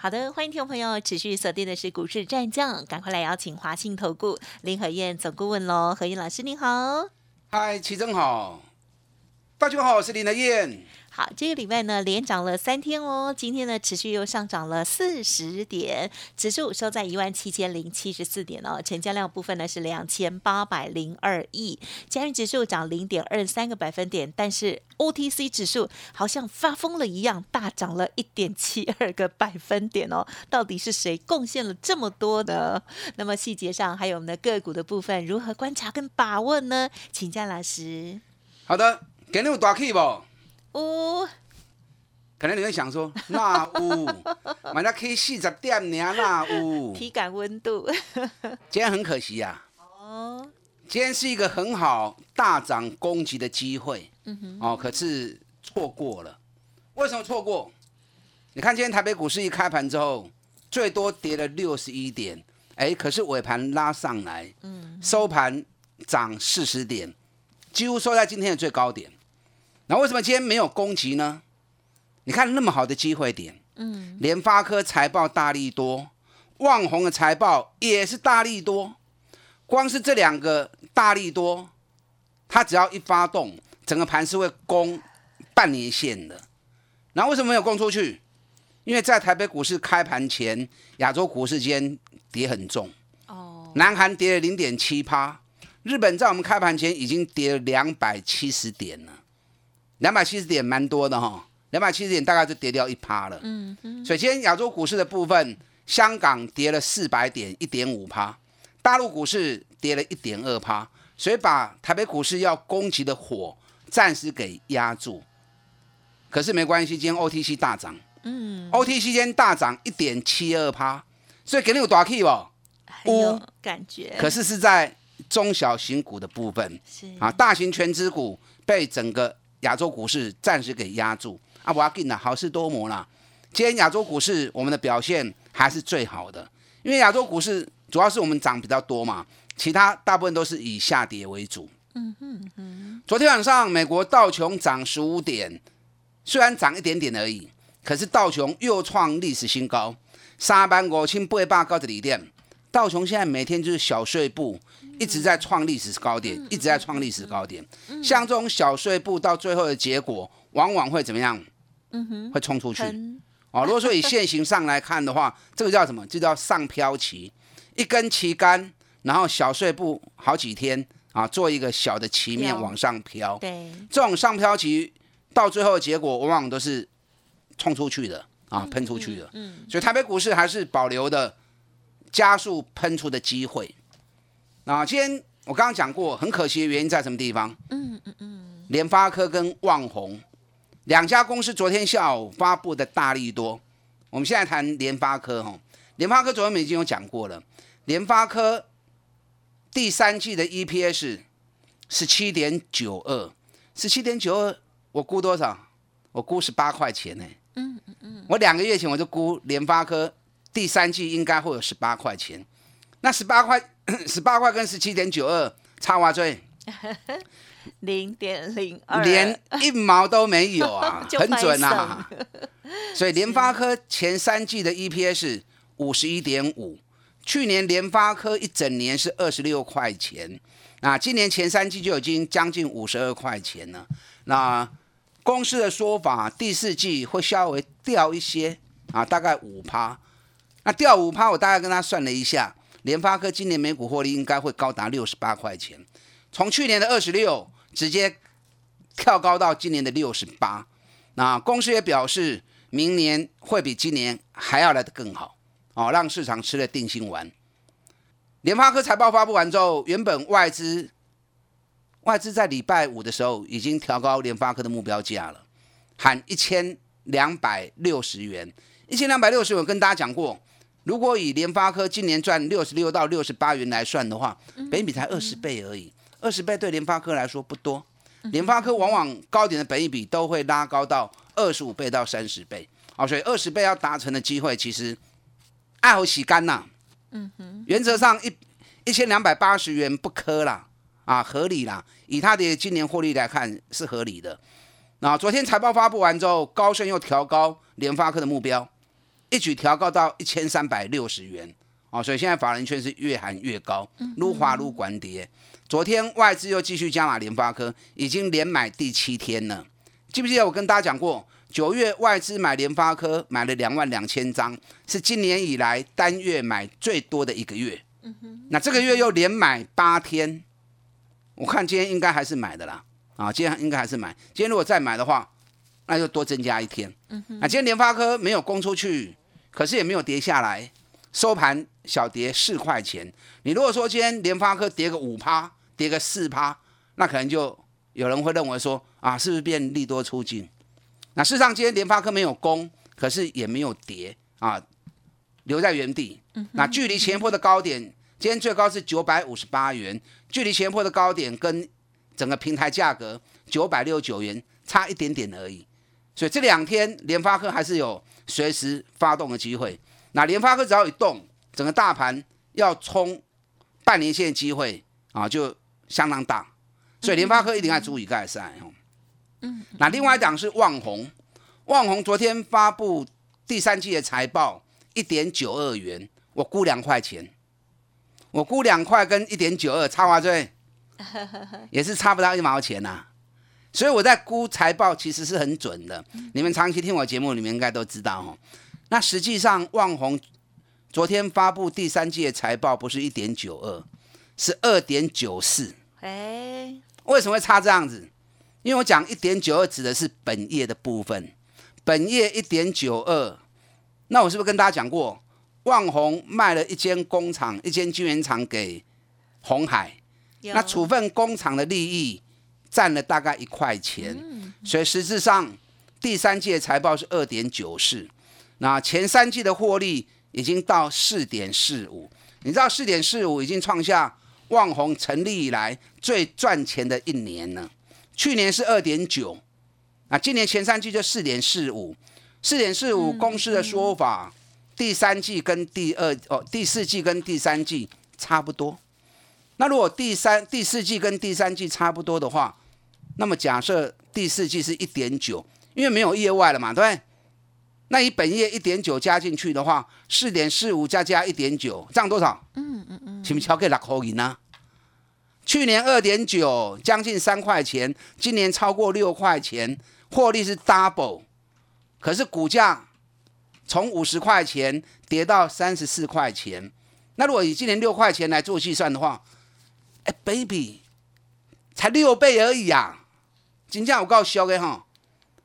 好的，欢迎听众朋友持续锁定的是股市战将，赶快来邀请华信投顾林和燕总顾问喽，何燕老师您好，嗨，齐正好，大家好，我是林和燕。好，这个礼拜呢连涨了三天哦，今天呢持续又上涨了四十点，指数收在一万七千零七十四点哦，成交量部分呢是两千八百零二亿，加元指数涨零点二三个百分点，但是 OTC 指数好像发疯了一样，大涨了一点七二个百分点哦，到底是谁贡献了这么多呢？那么细节上还有我们的个股的部分，如何观察跟把握呢？请教老师。好的，今天有大 K 不？呜，可能你会想说，那呜，买了 K 四十点呢，那呜，体感温度。今天很可惜呀。哦。今天是一个很好大涨攻击的机会。嗯哼。哦，可是错过了。为什么错过？你看今天台北股市一开盘之后，最多跌了六十一点，哎，可是尾盘拉上来，嗯，收盘涨四十点，几乎收在今天的最高点。那为什么今天没有攻击呢？你看那么好的机会点，嗯，联发科财报大力多，旺宏的财报也是大力多，光是这两个大力多，它只要一发动，整个盘是会攻半年线的。那为什么没有攻出去？因为在台北股市开盘前，亚洲股市间跌很重，哦，南韩跌了零点七趴，日本在我们开盘前已经跌了两百七十点了。两百七十点蛮多的哈，两百七十点大概就跌掉一趴了。嗯嗯。所以今天亚洲股市的部分，香港跌了四百点，一点五趴；大陆股市跌了一点二趴，所以把台北股市要攻击的火暂时给压住。可是没关系，今天 OTC 大涨。嗯。OTC 今天大涨一点七二趴，所以肯定有大 K 不？有感觉。可是是在中小型股的部分。是。啊，大型全资股被整个。亚洲股市暂时给压住啊！我要跟你好事多磨啦。今天亚洲股市我们的表现还是最好的，因为亚洲股市主要是我们涨比较多嘛，其他大部分都是以下跌为主。嗯哼哼。昨天晚上美国道琼涨十五点，虽然涨一点点而已，可是道琼又创历史新高，三班五千八百高的里店，道琼现在每天就是小碎步。一直在创历史高点，一直在创历史高点。像这种小碎步到最后的结果，往往会怎么样？嗯哼，会冲出去。哦，如果说以现行上来看的话，这个叫什么？这叫上飘旗，一根旗杆，然后小碎步好几天啊，做一个小的旗面往上飘。对，这种上飘旗到最后的结果，往往都是冲出去的啊，喷出去的。嗯，所以台北股市还是保留的加速喷出的机会。那今天我刚刚讲过，很可惜的原因在什么地方？嗯嗯嗯，联发科跟旺宏两家公司昨天下午发布的大力多。我们现在谈联发科哈，联发科昨天我们已经有讲过了，联发科第三季的 EPS 十七点九二，十七点九二，我估多少？我估十八块钱呢。嗯嗯嗯，我两个月前我就估联发科第三季应该会有十八块钱，那十八块。十八块跟十七点九二差哇最，零点零二，连一毛都没有啊，很准啊。所以联发科前三季的 EPS 五十一点五，去年联发科一整年是二十六块钱，那今年前三季就已经将近五十二块钱了。那公司的说法，第四季会稍微掉一些啊，大概五趴。那掉五趴，我大概跟他算了一下。联发科今年每股获利应该会高达六十八块钱，从去年的二十六直接跳高到今年的六十八。那公司也表示，明年会比今年还要来得更好哦，让市场吃了定心丸。联发科财报发布完之后，原本外资外资在礼拜五的时候已经调高联发科的目标价了，喊一千两百六十元，一千两百六十元，跟大家讲过。如果以联发科今年赚六十六到六十八元来算的话，北比才二十倍而已。二十倍对联发科来说不多，联发科往往高点的本益比都会拉高到二十五倍到三十倍，啊，所以二十倍要达成的机会其实爱好洗干呐，嗯哼，原则上一一千两百八十元不磕啦，啊，合理啦，以它的今年获利来看是合理的。那昨天财报发布完之后，高盛又调高联发科的目标，一举调高到一千三百六十元，哦，所以现在法人圈是越喊越高，撸滑撸管跌。昨天外资又继续加码联发科，已经连买第七天了。记不记得我跟大家讲过，九月外资买联发科买了两万两千张，是今年以来单月买最多的一个月。那这个月又连买八天，我看今天应该还是买的啦。啊，今天应该还是买。今天如果再买的话，那就多增加一天。那今天联发科没有供出去，可是也没有跌下来，收盘小跌四块钱。你如果说今天联发科跌个五趴。跌个四趴，那可能就有人会认为说啊，是不是变利多出尽？那事实上今天联发科没有攻，可是也没有跌啊，留在原地。那距离前坡的高点，今天最高是九百五十八元，距离前坡的高点跟整个平台价格九百六十九元差一点点而已。所以这两天联发科还是有随时发动的机会。那联发科只要一动，整个大盘要冲半年线机会啊，就。相当大，所以联发科一定要注意盖赛哦。嗯，那另外一档是旺宏，旺宏昨天发布第三季的财报，一点九二元，我估两块钱，我估两块跟一点九二差多少，也是差不到一毛钱呐。所以我在估财报其实是很准的，你们长期听我节目，你们应该都知道哦。那实际上旺宏昨天发布第三季的财报不是一点九二，是二点九四。哎，为什么会差这样子？因为我讲一点九二指的是本业的部分，本业一点九二，那我是不是跟大家讲过，旺宏卖了一间工厂，一间晶圆厂给红海，那处分工厂的利益占了大概一块钱，所以实质上第三季的财报是二点九四，那前三季的获利已经到四点四五，你知道四点四五已经创下。旺宏成立以来最赚钱的一年了，去年是二点九，啊，今年前三季就四点四五，四点四五公司的说法，第三季跟第二哦，第四季跟第三季差不多。那如果第三、第四季跟第三季差不多的话，那么假设第四季是一点九，因为没有业外了嘛，对不对？那以本业一点九加进去的话，四点四五加加一点九，这样多少？嗯嗯嗯，请不敲给六块银呢？去年二点九，将近三块钱，今年超过六块钱，获利是 double，可是股价从五十块钱跌到三十四块钱。那如果以今年六块钱来做计算的话，哎，baby，才六倍而已啊！金价我告诉给哈，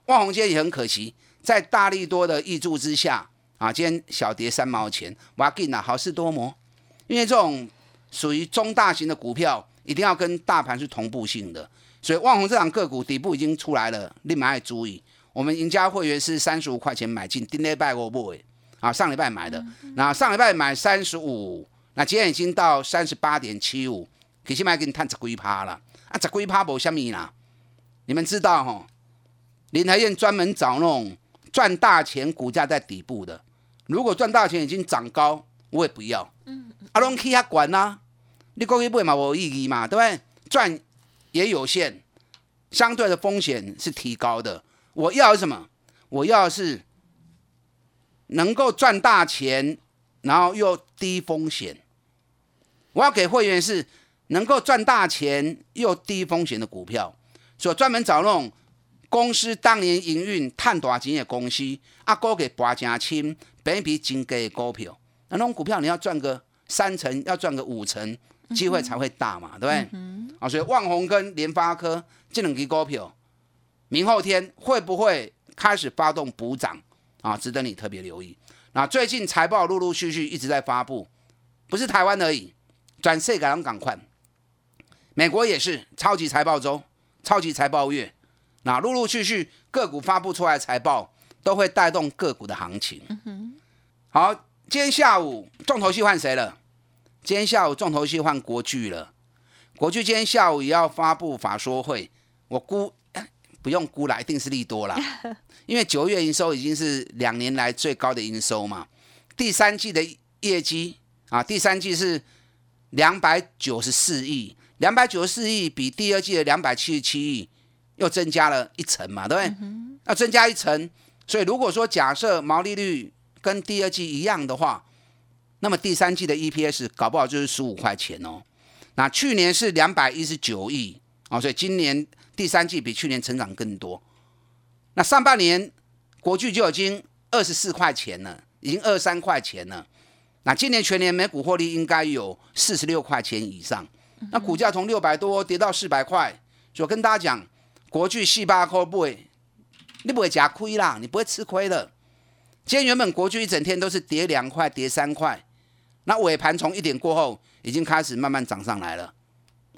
万红今天也很可惜。在大力多的益助之下，啊，今天小跌三毛钱，哇，给哪好事多磨，因为这种属于中大型的股票，一定要跟大盘是同步性的，所以万红这档个股底部已经出来了，立马要注意。我们赢家会员是三十五块钱买进，今礼拜我不会，啊，上礼拜买的，那上礼拜买三十五，那今天已经到三十八点七五，其实卖给你探十几趴啦，啊，十几趴无虾米啦，你们知道吼？林台燕专门找那种。赚大钱，股价在底部的，如果赚大钱已经涨高，我也不要。嗯，阿龙去他管啦，你过去买嘛无意义嘛，对不对？赚也有限，相对的风险是提高的。我要什么？我要是能够赚大钱，然后又低风险。我要给会员是能够赚大钱又低风险的股票，所以专门找那种。公司当年营运赚大钱的公司，啊，股给拔真轻，比比真低的股票，那种股票你要赚个三成，要赚个五成，机会才会大嘛，对不对？啊，所以旺宏跟联发科这两支股票，明后天会不会开始发动补涨啊？值得你特别留意。那最近财报陆陆续续一直在发布，不是台湾而已，转世界人赶快，美国也是超级财报周，超级财报月。那陆陆续续个股发布出来财报，都会带动个股的行情。好，今天下午重头戏换谁了？今天下午重头戏换国巨了。国巨今天下午也要发布法说会，我估不用估了，一定是利多了，因为九月营收已经是两年来最高的营收嘛。第三季的业绩啊，第三季是两百九十四亿，两百九十四亿比第二季的两百七十七亿又增加了一层嘛，对不对？要增加一层，所以如果说假设毛利率跟第二季一样的话，那么第三季的 EPS 搞不好就是十五块钱哦。那去年是两百一十九亿啊，所以今年第三季比去年成长更多。那上半年国巨就已经二十四块钱了，已经二三块钱了。那今年全年每股获利应该有四十六块钱以上。那股价从六百多跌到四百块，我跟大家讲，国巨四八块不会，你不会夹亏啦，你不会吃亏的。今天原本国巨一整天都是跌两块，跌三块。那尾盘从一点过后，已经开始慢慢涨上来了，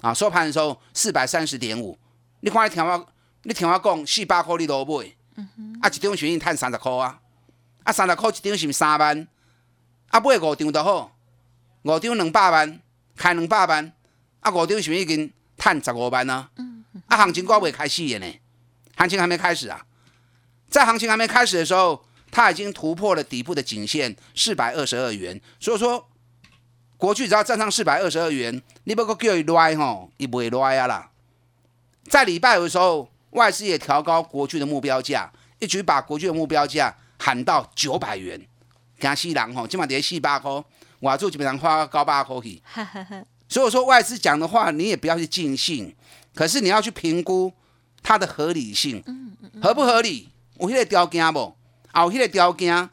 啊，收盘的时候四百三十点五，你看你听我，你听我讲，四百块你都买，啊，一张选已赚三十块啊，啊，三十块一张是三万，啊，买五张就好，五张两百万，开两百万，啊，五张是已经赚十五万啊，啊，行情还未开始的呢，行情还没开始啊，在行情还没开始的时候，它已经突破了底部的颈线四百二十二元，所以说。国巨只要站上四百二十二元，你不过叫伊来吼，伊不会来啊啦。在礼拜五的时候，外资也调高国巨的目标价，一举把国巨的目标价喊到九百元。惊死人吼，今晚跌四百块，外资基本上花高八块去。所以我说外资讲的话，你也不要去尽信，可是你要去评估它的合理性，合不合理？有迄个条件不？有迄个条件，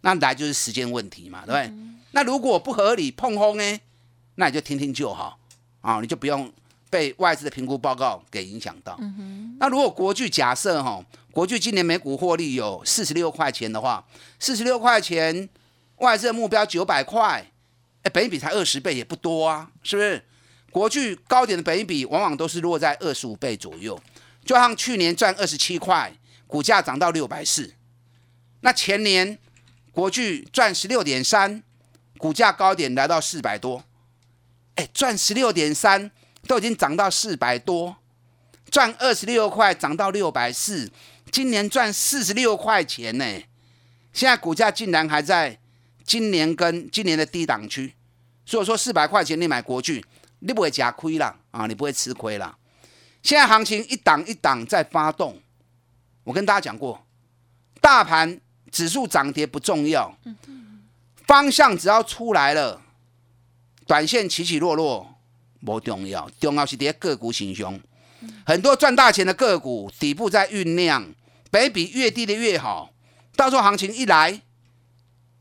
那来就是时间问题嘛，对不对？那如果不合理碰轰呢？那你就听听就好啊，你就不用被外资的评估报告给影响到。那如果国巨假设哈，国巨今年每股获利有四十六块钱的话，四十六块钱外资的目标九百块，哎，本比才二十倍也不多啊，是不是？国巨高点的本比往往都是落在二十五倍左右，就像去年赚二十七块，股价涨到六百四，那前年国巨赚十六点三。股价高点来到四百多，哎，赚十六点三，都已经涨到四百多，赚二十六块涨到六百四，今年赚四十六块钱呢。现在股价竟然还在今年跟今年的低档区，所以说四百块钱你买国巨，你不会假亏啦啊，你不会吃亏啦。现在行情一档一档在发动，我跟大家讲过，大盘指数涨跌不重要。方向只要出来了，短线起起落落不重要，重要是跌个股形雄。很多赚大钱的个股底部在酝酿，北比越低的越好。到时候行情一来，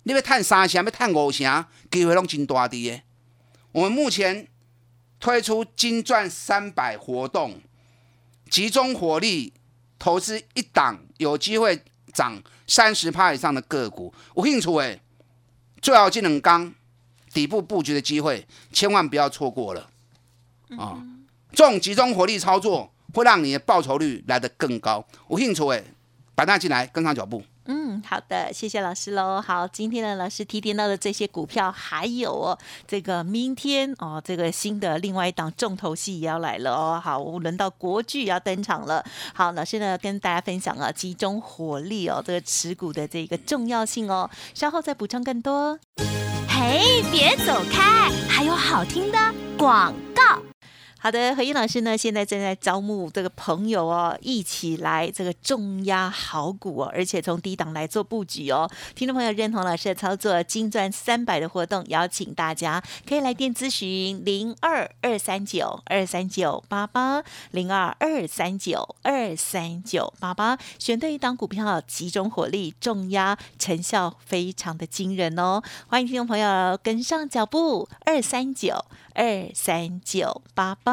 你要探三成，要探五成，机会拢真大滴的。我们目前推出金钻三百活动，集中火力投资一档有机会涨三十趴以上的个股，有兴趣诶。最好技能刚底部布局的机会，千万不要错过了啊！这种集中火力操作，会让你的报酬率来得更高。有兴趣诶，把它进来跟上脚步。嗯，好的，谢谢老师喽。好，今天呢，老师提点到的这些股票，还有哦，这个明天哦，这个新的另外一档重头戏也要来了哦。好，轮到国剧要登场了。好，老师呢跟大家分享啊，集中火力哦，这个持股的这个重要性哦。稍后再补充更多。嘿，别走开，还有好听的广告。好的，何燕老师呢，现在正在招募这个朋友哦，一起来这个重压好股哦，而且从低档来做布局哦。听众朋友认同老师的操作，金钻三百的活动，邀请大家可以来电咨询零二二三九二三九八八零二二三九二三九八八，选对一档股票，集中火力重压，成效非常的惊人哦。欢迎听众朋友跟上脚步，二三九。二三九八八，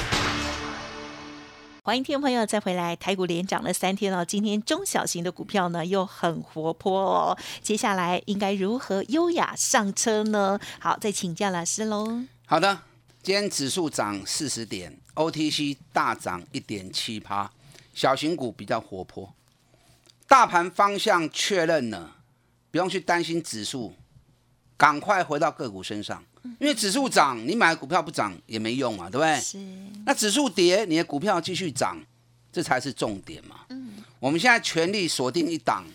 欢迎听众朋友再回来，台股连涨了三天哦，今天中小型的股票呢又很活泼哦。接下来应该如何优雅上车呢？好，再请教老师喽。好的，今天指数涨四十点，OTC 大涨一点七趴，小型股比较活泼。大盘方向确认了，不用去担心指数，赶快回到个股身上，因为指数涨，你买股票不涨也没用嘛，对不对？是。那指数跌，你的股票继续涨，这才是重点嘛。嗯。我们现在全力锁定一档，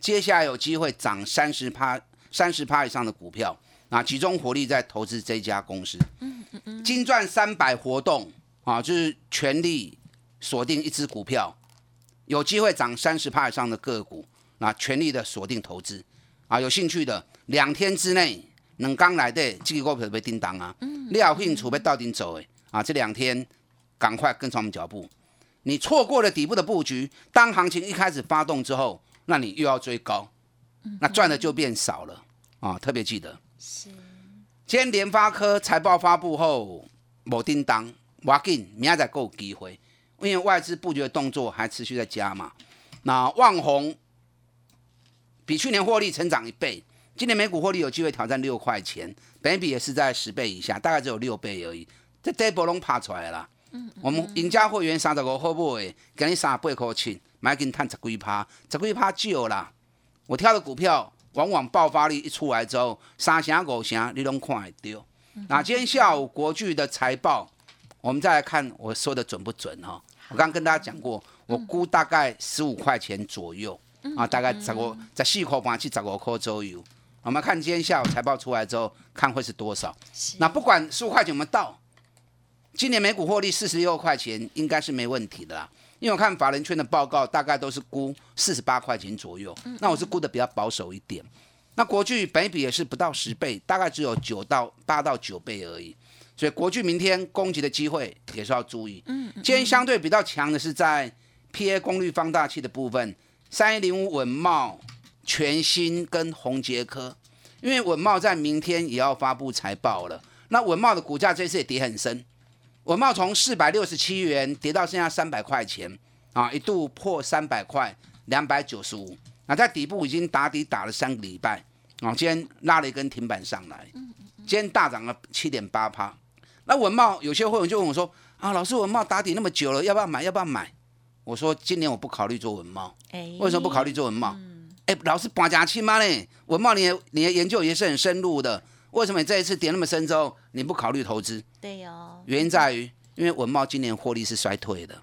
接下来有机会涨三十趴、三十趴以上的股票，啊，集中火力在投资这家公司。嗯嗯嗯。金赚三百活动啊，就是全力锁定一只股票。有机会涨三十趴以上的个股，那全力的锁定投资啊！有兴趣的，两天之内能刚来的这个股票被叮当啊！你有兴趣被到顶走诶啊！这两天赶快跟上我们脚步，你错过了底部的布局，当行情一开始发动之后，那你又要追高，那赚的就变少了啊！特别记得，是今天联发科财报发布后某叮当，我紧明仔再够机会。因为外资布局的动作还持续在加嘛，那旺宏比去年获利成长一倍，今年每股获利有机会挑战六块钱，本比也是在十倍以下，大概只有六倍而已。这这波龙爬出来了，嗯，我们赢家会员三十五号买，给你三八块钱，买给你探十几趴，十几趴就啦。我挑的股票往往爆发力一出来之后，三成五成你拢看会到。那今天下午国巨的财报，我们再来看我说的准不准哈？我刚刚跟大家讲过，我估大概十五块钱左右啊，大概十五在四块半去十五块左右。我们看今天下午财报出来之后，看会是多少。那不管十五块钱有没有到，今年每股获利四十六块钱应该是没问题的啦。因为我看法人圈的报告，大概都是估四十八块钱左右。那我是估的比较保守一点。那国巨本比也是不到十倍，大概只有九到八到九倍而已。所以国巨明天攻击的机会也是要注意。嗯，今天相对比较强的是在 P A 功率放大器的部分，三一零五稳茂、全新跟宏杰科，因为稳茂在明天也要发布财报了。那稳茂的股价这次也跌很深，稳茂从四百六十七元跌到剩下三百块钱啊，一度破三百块，两百九十五。那在底部已经打底打了三个礼拜啊，今天拉了一根停板上来，今天大涨了七点八趴。那文茂有些会员就问我说：“啊，老师，文茂打底那么久了，要不要买？要不要买？”我说：“今年我不考虑做文茂。为什么不考虑做文茂？哎，老师，半假期吗？呢？文茂，你你的研究也是很深入的。为什么你这一次跌那么深之后，你不考虑投资？对哦。原因在于，因为文茂今年获利是衰退的。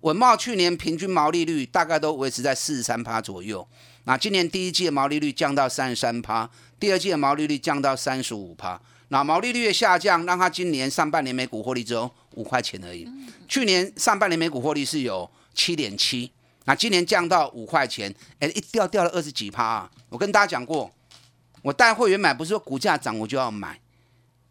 文茂去年平均毛利率大概都维持在四十三趴左右。那今年第一季的毛利率降到三十三趴，第二季的毛利率降到三十五趴。那毛利率的下降，让它今年上半年每股获利只有五块钱而已。去年上半年每股获利是有七点七，那今年降到五块钱，哎，一掉掉了二十几趴啊！我跟大家讲过，我带会员买不是说股价涨我就要买，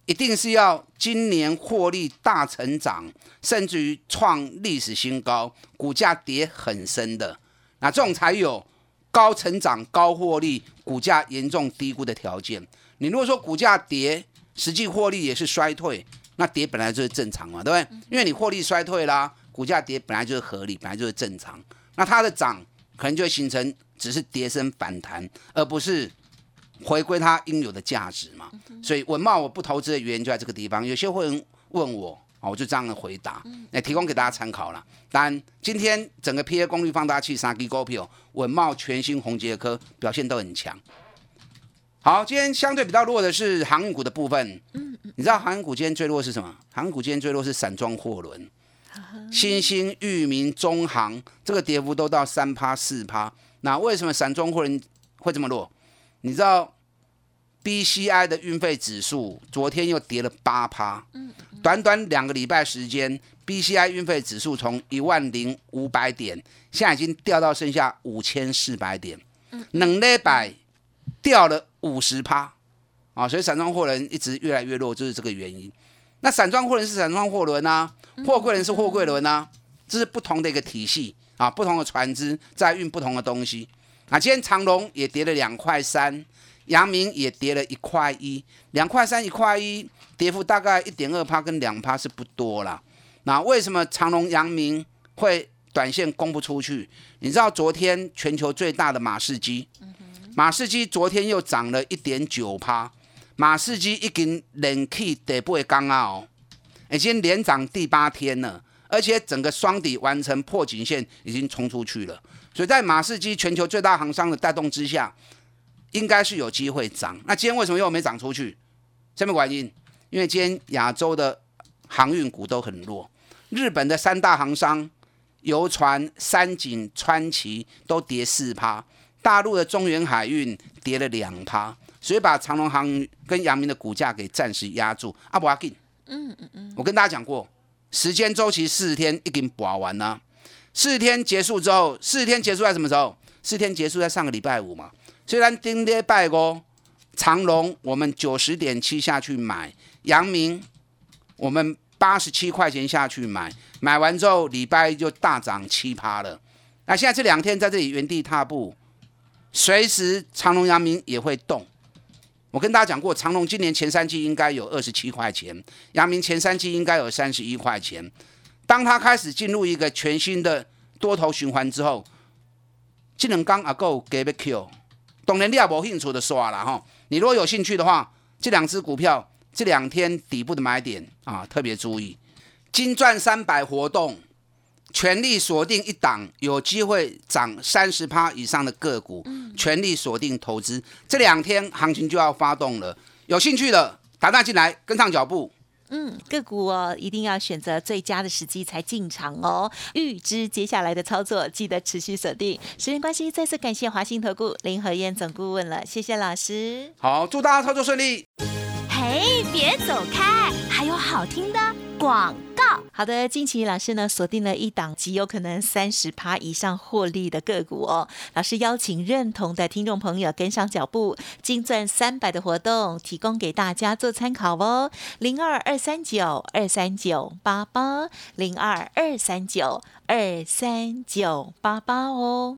一定是要今年获利大成长，甚至于创历史新高，股价跌很深的，那这种才有高成长、高获利、股价严重低估的条件。你如果说股价跌，实际获利也是衰退，那跌本来就是正常嘛，对不对？因为你获利衰退啦，股价跌本来就是合理，本来就是正常。那它的涨可能就会形成只是跌升反弹，而不是回归它应有的价值嘛。所以文茂我不投资的原因就在这个地方。有些会员问我啊，我就这样的回答，那提供给大家参考了。当然，今天整个 P A 功率放大器三 G 股票，文茂、全新、宏杰科表现都很强。好，今天相对比较弱的是航运股的部分。嗯你知道航运股今天最弱是什么？航运股今天最弱是散装货轮，新兴、裕民、中航，这个跌幅都到三趴四趴。那为什么散装货轮会这么弱？你知道 BCI 的运费指数昨天又跌了八趴，短短两个礼拜时间，BCI 运费指数从一万零五百点，现在已经掉到剩下五千四百点，嗯冷礼拜掉了五十趴，啊，所以散装货轮一直越来越弱，就是这个原因。那散装货轮是散装货轮啊，货柜轮是货柜轮啊，这是不同的一个体系啊，不同的船只在运不同的东西。啊，今天长龙也跌了两块三。阳明也跌了一块一，两块三一块一，跌幅大概一点二趴跟两趴是不多啦。那为什么长龙、阳明会短线供不出去？你知道昨天全球最大的马士基，马士基昨天又涨了一点九趴，马士基已经连起底部的刚啊哦，已经连涨第八天了，而且整个双底完成破颈线，已经冲出去了。所以在马士基全球最大行商的带动之下。应该是有机会涨，那今天为什么又没涨出去？什么原因？因为今天亚洲的航运股都很弱，日本的三大航商，游船、三井、川崎都跌四趴，大陆的中原海运跌了两趴，所以把长隆航跟阳明的股价给暂时压住。阿伯阿进，嗯嗯嗯，我跟大家讲过，时间周期四十天已经补完了，四十天结束之后，四十天结束在什么时候？四十天结束在上个礼拜五嘛。虽然丁跌拜过长隆，我们九十点七下去买；阳明，我们八十七块钱下去买，买完之后礼拜一就大涨七趴了。那现在这两天在这里原地踏步，随时长隆、阳明也会动。我跟大家讲过，长隆今年前三季应该有二十七块钱，阳明前三季应该有三十一块钱。当它开始进入一个全新的多头循环之后，技能刚阿够给不 Q。当然你也无兴趣的刷了哈。你如果有兴趣的话，这两只股票这两天底部的买点啊，特别注意。金钻三百活动，全力锁定一档有机会涨三十趴以上的个股，全力锁定投资。这两天行情就要发动了，有兴趣的打单进来跟上脚步。嗯，个股哦，一定要选择最佳的时机才进场哦。预知接下来的操作，记得持续锁定。时间关系，再次感谢华兴投顾林和燕总顾问了，谢谢老师。好，祝大家操作顺利。嘿，别走开，还有好听的广。好的，近期老师呢锁定了一档极有可能三十趴以上获利的个股哦。老师邀请认同的听众朋友跟上脚步，金钻三百的活动提供给大家做参考哦。零二二三九二三九八八零二二三九二三九八八哦。